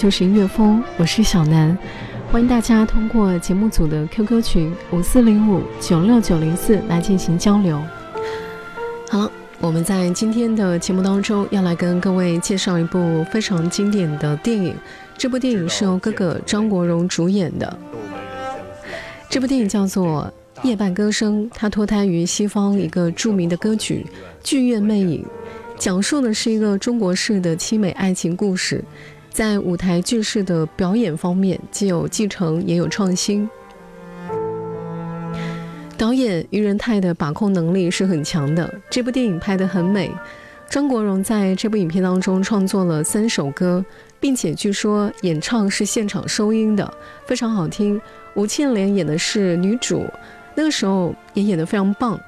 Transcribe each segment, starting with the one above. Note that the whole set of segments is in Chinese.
就是音乐风，我是小南，欢迎大家通过节目组的 QQ 群五四零五九六九零四来进行交流。好了，我们在今天的节目当中要来跟各位介绍一部非常经典的电影，这部电影是由哥哥张国荣主演的。这部电影叫做《夜半歌声》，它脱胎于西方一个著名的歌曲《剧院魅影》，讲述的是一个中国式的凄美爱情故事。在舞台剧式的表演方面，既有继承，也有创新。导演于仁泰的把控能力是很强的，这部电影拍得很美。张国荣在这部影片当中创作了三首歌，并且据说演唱是现场收音的，非常好听。吴倩莲演的是女主，那个时候也演得非常棒。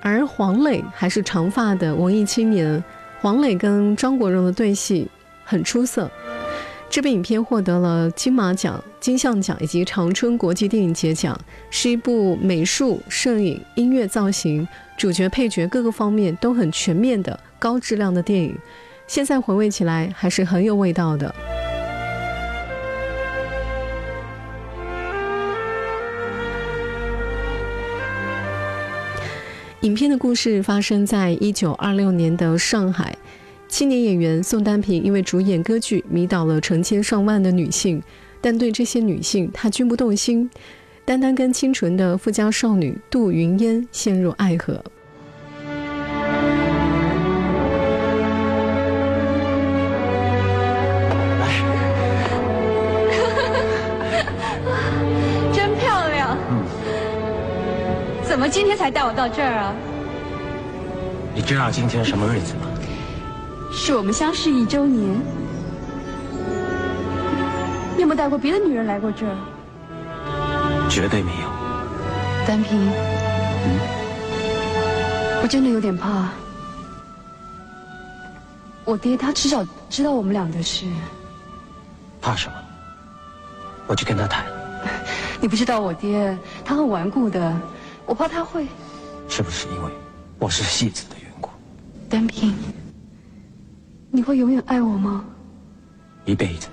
而黄磊还是长发的文艺青年，黄磊跟张国荣的对戏很出色。这部影片获得了金马奖、金像奖以及长春国际电影节奖，是一部美术、摄影、音乐造型、主角、配角各个方面都很全面的高质量的电影。现在回味起来还是很有味道的。影片的故事发生在一九二六年的上海。青年演员宋丹萍因为主演歌剧迷倒了成千上万的女性，但对这些女性她均不动心，单单跟清纯的富家少女杜云烟陷入爱河。来，真漂亮。嗯。怎么今天才带我到这儿啊？你知道今天什么日子吗？是我们相识一周年。你有没有带过别的女人来过这儿？绝对没有。丹平，嗯，我真的有点怕。我爹他至少知道我们俩的事。怕什么？我去跟他谈。你不知道我爹，他很顽固的，我怕他会。是不是因为我是戏子的缘故？丹平。你会永远爱我吗？一辈子。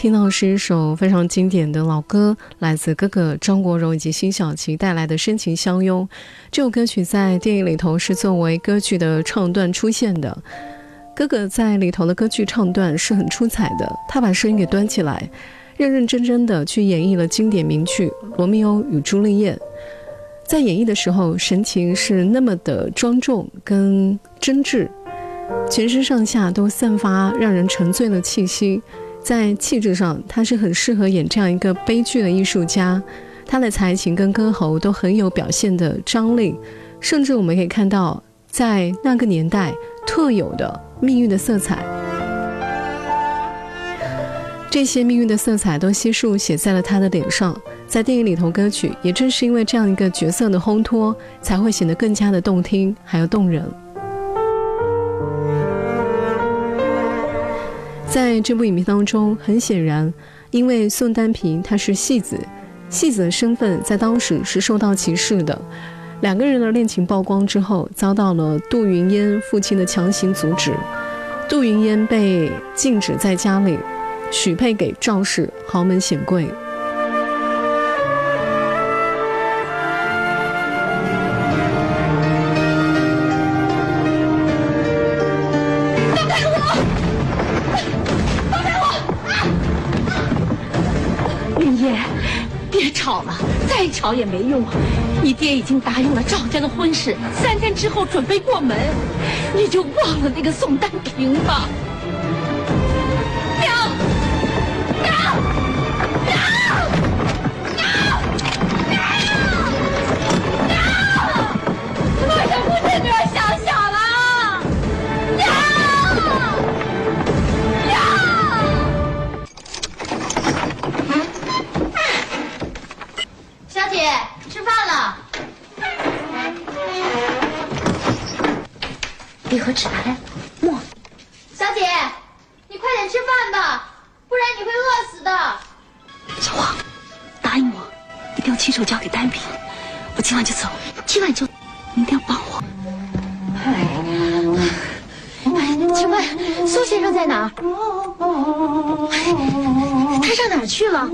听到是一首非常经典的老歌，来自哥哥张国荣以及辛晓琪带来的《深情相拥》。这首歌曲在电影里头是作为歌剧的唱段出现的。哥哥在里头的歌剧唱段是很出彩的，他把声音给端起来，认认真真的去演绎了经典名曲《罗密欧与朱丽叶》。在演绎的时候，神情是那么的庄重跟真挚，全身上下都散发让人沉醉的气息。在气质上，他是很适合演这样一个悲剧的艺术家。他的才情跟歌喉都很有表现的张力，甚至我们可以看到，在那个年代特有的命运的色彩。这些命运的色彩都悉数写在了他的脸上。在电影里头，歌曲也正是因为这样一个角色的烘托，才会显得更加的动听，还有动人。在这部影片当中，很显然，因为宋丹萍她是戏子，戏子的身份在当时是受到歧视的。两个人的恋情曝光之后，遭到了杜云烟父亲的强行阻止，杜云烟被禁止在家里，许配给赵氏豪门显贵。爹，别吵了，再吵也没用！你爹已经答应了赵家的婚事，三天之后准备过门，你就忘了那个宋丹萍吧。一定要亲手交给丹平。我今晚就走，今晚就，你一定要帮我。哎请问苏先生在哪儿？他上哪儿去了？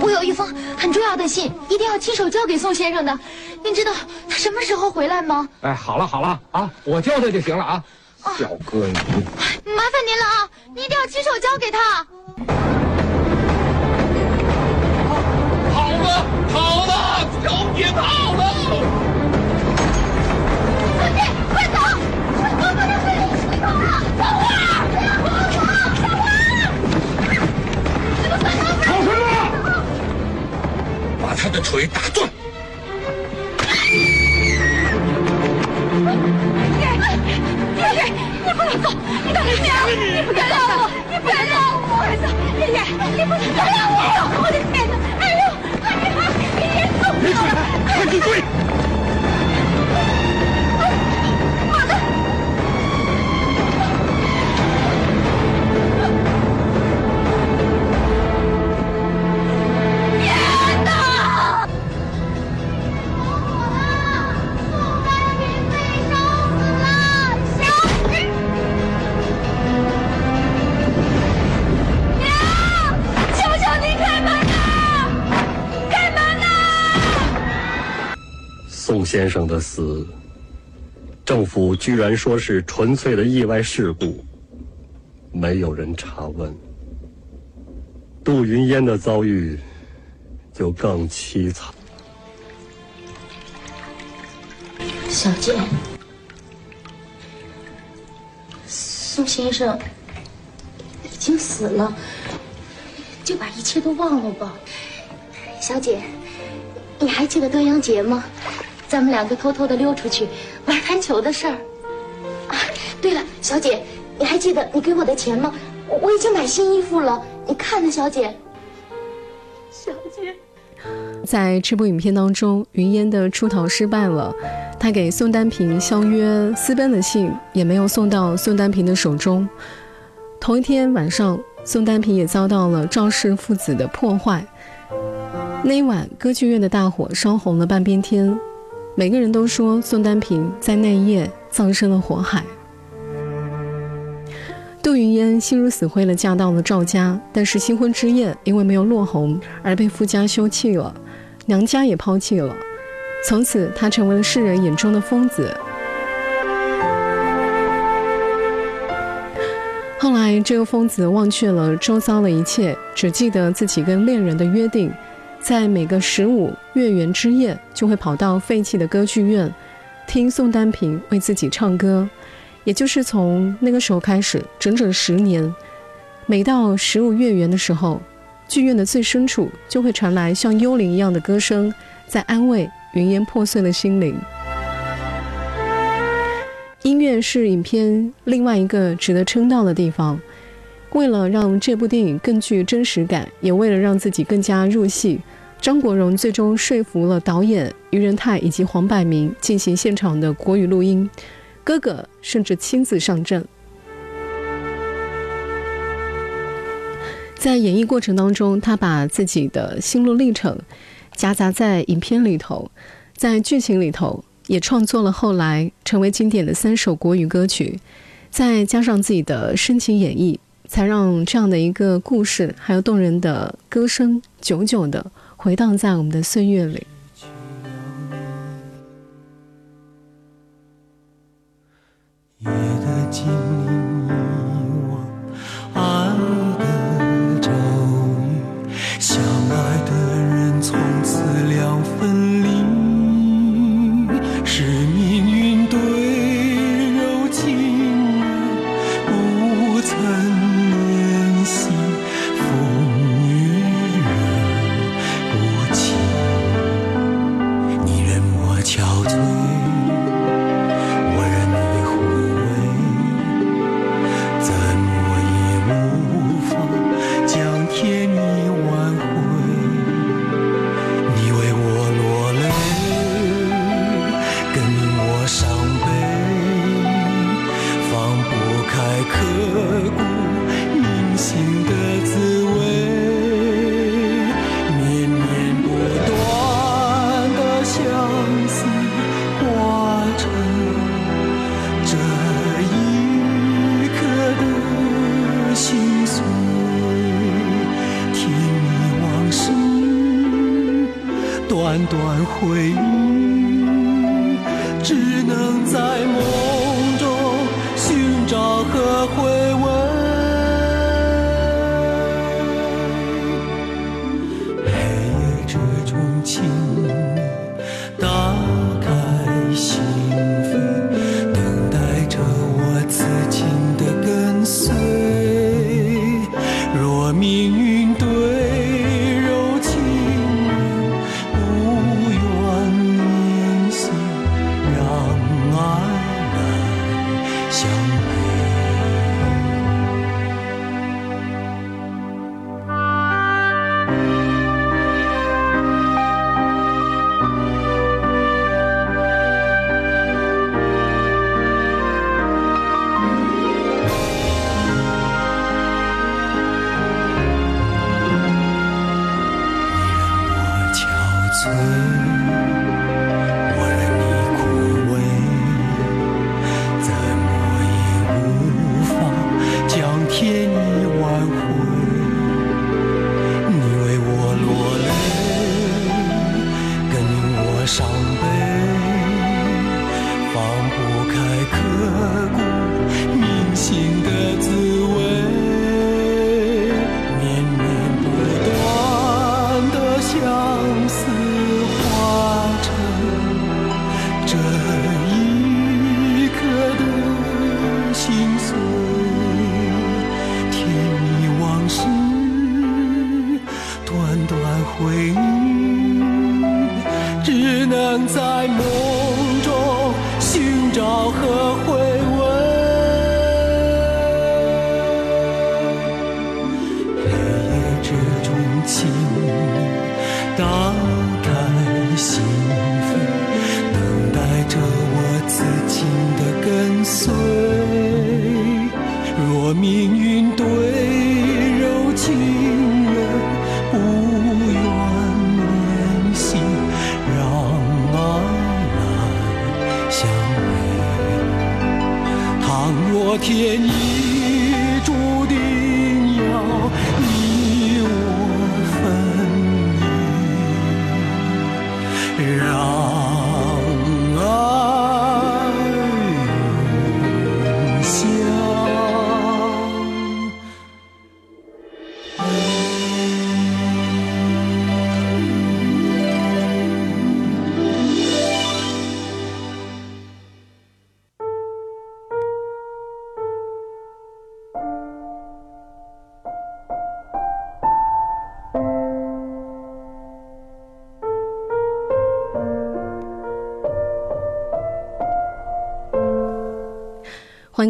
我有一封很重要的信，一定要亲手交给宋先生的。您知道他什么时候回来吗？哎，好了好了啊，我交代就行了啊。小哥你，麻烦您了啊！你一定要亲手交给他。了，交别跑！了。小姐，快走！我不能跟你一起走了，小花，小花，跑！什么？把他的腿打断。爷爷，你不能走，你等着娘，你不要我，你不要让我，儿子，爷爷，你不能让我快去追！先生的死，政府居然说是纯粹的意外事故，没有人查问。杜云烟的遭遇就更凄惨。小姐，宋先生已经死了，就把一切都忘了吧。小姐，你还记得端阳节吗？咱们两个偷偷的溜出去玩弹球的事儿。啊，对了，小姐，你还记得你给我的钱吗？我我已经买新衣服了，你看呢，小姐。小姐，在这部影片当中，云烟的出逃失败了，他给宋丹萍相约私奔的信也没有送到宋丹萍的手中。同一天晚上，宋丹萍也遭到了赵氏父子的破坏。那一晚，歌剧院的大火烧红了半边天，每个人都说宋丹萍在那一夜葬身了火海。杜云烟心如死灰的嫁到了赵家，但是新婚之夜因为没有落红而被夫家休弃了，娘家也抛弃了，从此她成为了世人眼中的疯子。后来，这个疯子忘却了周遭的一切，只记得自己跟恋人的约定，在每个十五月圆之夜就会跑到废弃的歌剧院，听宋丹萍为自己唱歌。也就是从那个时候开始，整整十年，每到十五月圆的时候，剧院的最深处就会传来像幽灵一样的歌声，在安慰云烟破碎的心灵。音乐是影片另外一个值得称道的地方。为了让这部电影更具真实感，也为了让自己更加入戏，张国荣最终说服了导演于仁泰以及黄百鸣进行现场的国语录音。哥哥甚至亲自上阵，在演绎过程当中，他把自己的心路历程夹杂在影片里头，在剧情里头也创作了后来成为经典的三首国语歌曲，再加上自己的深情演绎，才让这样的一个故事还有动人的歌声久久的回荡在我们的岁月里。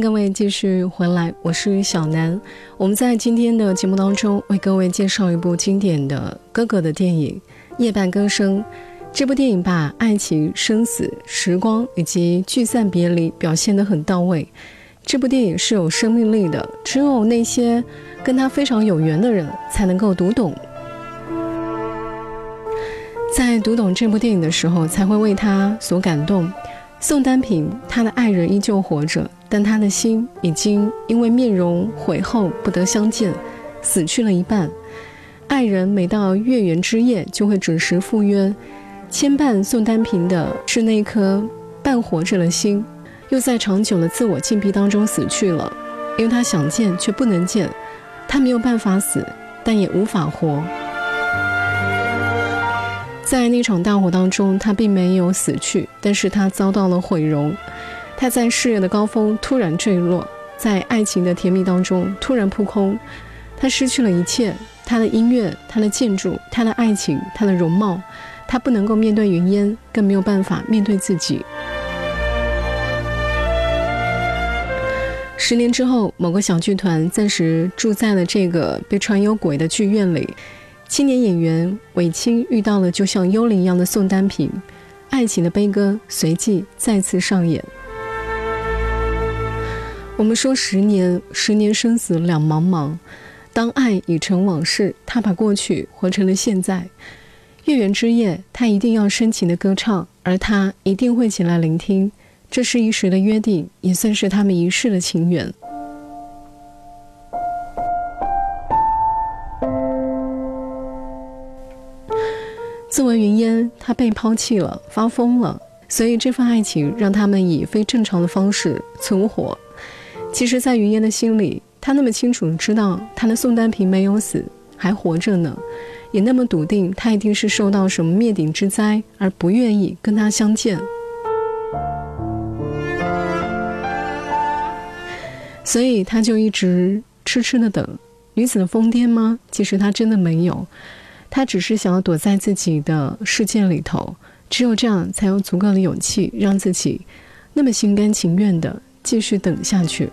各位继续回来，我是小南。我们在今天的节目当中为各位介绍一部经典的哥哥的电影《夜半歌声》。这部电影把爱情、生死、时光以及聚散别离表现得很到位。这部电影是有生命力的，只有那些跟他非常有缘的人才能够读懂。在读懂这部电影的时候，才会为他所感动。宋丹萍，她的爱人依旧活着，但他的心已经因为面容毁后不得相见，死去了一半。爱人每到月圆之夜就会准时赴约，牵绊宋丹萍的是那颗半活着的心，又在长久的自我禁闭当中死去了，因为他想见却不能见，他没有办法死，但也无法活。在那场大火当中，他并没有死去，但是他遭到了毁容。他在事业的高峰突然坠落，在爱情的甜蜜当中突然扑空。他失去了一切，他的音乐，他的建筑，他的爱情，他的容貌。他不能够面对云烟，更没有办法面对自己。十年之后，某个小剧团暂时住在了这个被传有鬼的剧院里。青年演员韦青遇到了就像幽灵一样的宋丹萍，爱情的悲歌随即再次上演。我们说十年，十年生死两茫茫，当爱已成往事，他把过去活成了现在。月圆之夜，他一定要深情的歌唱，而他一定会前来聆听。这是一时的约定，也算是他们一世的情缘。作为云烟，他被抛弃了，发疯了，所以这份爱情让他们以非正常的方式存活。其实，在云烟的心里，他那么清楚知道他的宋丹萍没有死，还活着呢，也那么笃定他一定是受到什么灭顶之灾而不愿意跟他相见。所以他就一直痴痴的等。女子的疯癫吗？其实他真的没有。他只是想要躲在自己的世界里头，只有这样才有足够的勇气，让自己那么心甘情愿的继续等下去。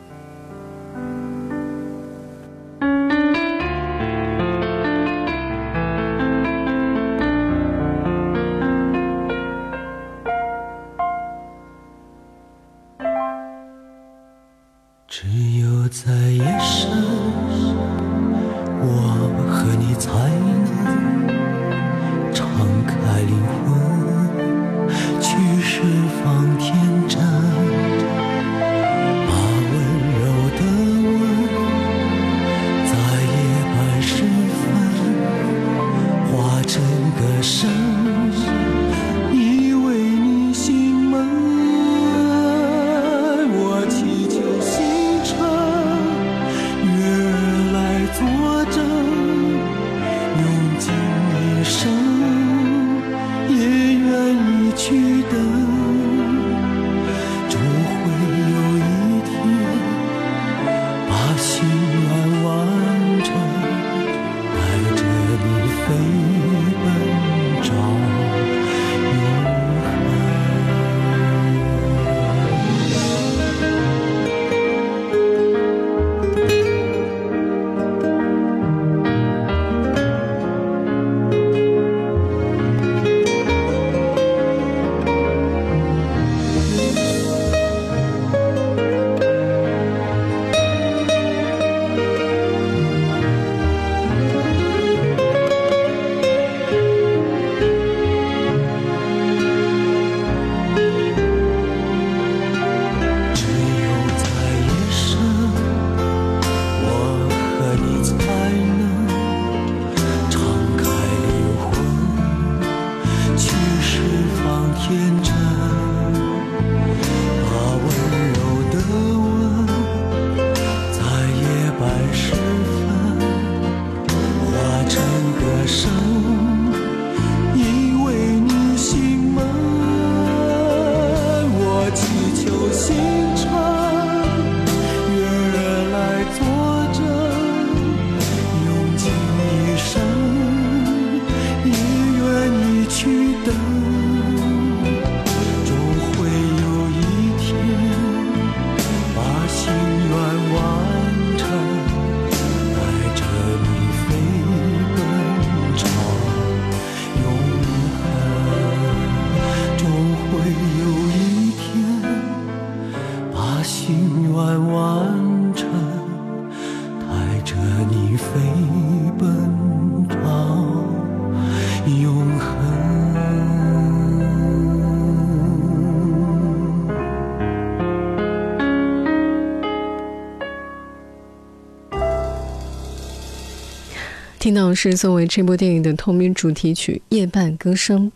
听到是作为这部电影的同名主题曲《夜半歌声》。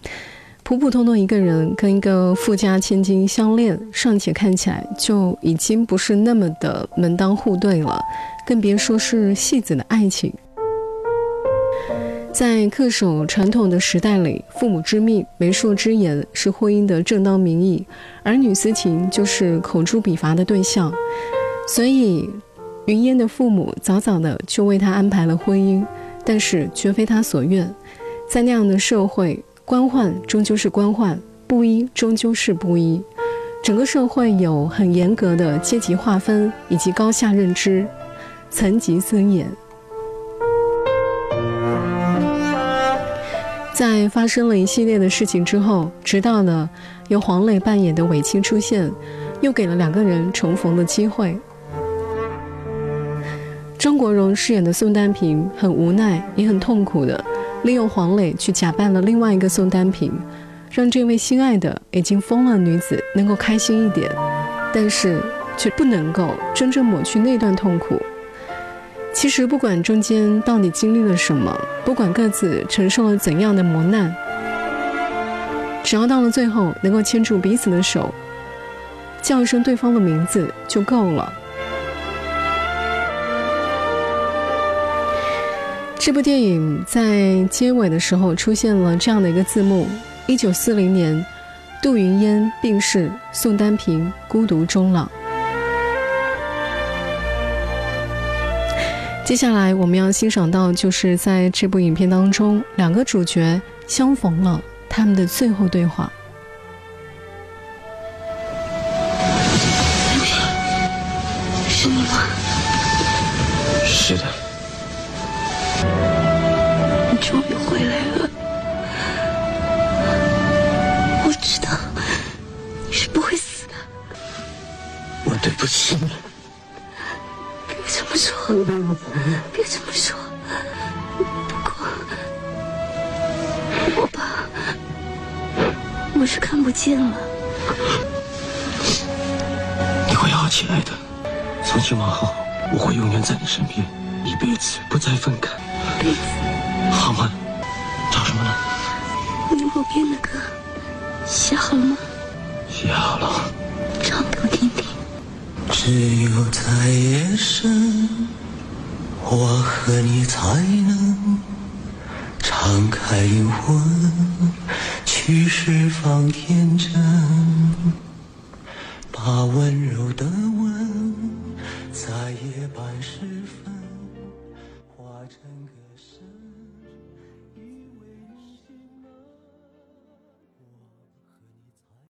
普普通通一个人跟一个富家千金相恋，尚且看起来就已经不是那么的门当户对了，更别说是戏子的爱情。在恪守传统的时代里，父母之命、媒妁之言是婚姻的正当名义，儿女私情就是口诛笔伐的对象。所以，云烟的父母早早的就为他安排了婚姻，但是绝非他所愿。在那样的社会，官宦终究是官宦，布衣终究是布衣。整个社会有很严格的阶级划分以及高下认知，层级森严。在发生了一系列的事情之后，直到了由黄磊扮演的韦青出现，又给了两个人重逢的机会。张国荣饰演的宋丹萍很无奈，也很痛苦的利用黄磊去假扮了另外一个宋丹萍，让这位心爱的已经疯了女子能够开心一点，但是却不能够真正抹去那段痛苦。其实不管中间到底经历了什么，不管各自承受了怎样的磨难，只要到了最后能够牵住彼此的手，叫一声对方的名字就够了。这部电影在结尾的时候出现了这样的一个字幕：一九四零年，杜云烟病逝，宋丹萍孤独终老。接下来我们要欣赏到，就是在这部影片当中，两个主角相逢了，他们的最后对话。我我是看不见了。你会好起来的。从今往后，我会永远在你身边，一辈子不再分开，辈子，好吗？找什么呢？你我编的歌写好了吗？写好了。唱给我听听。只有在夜深，我和你才能放开灵魂，去去释放天真，把温柔的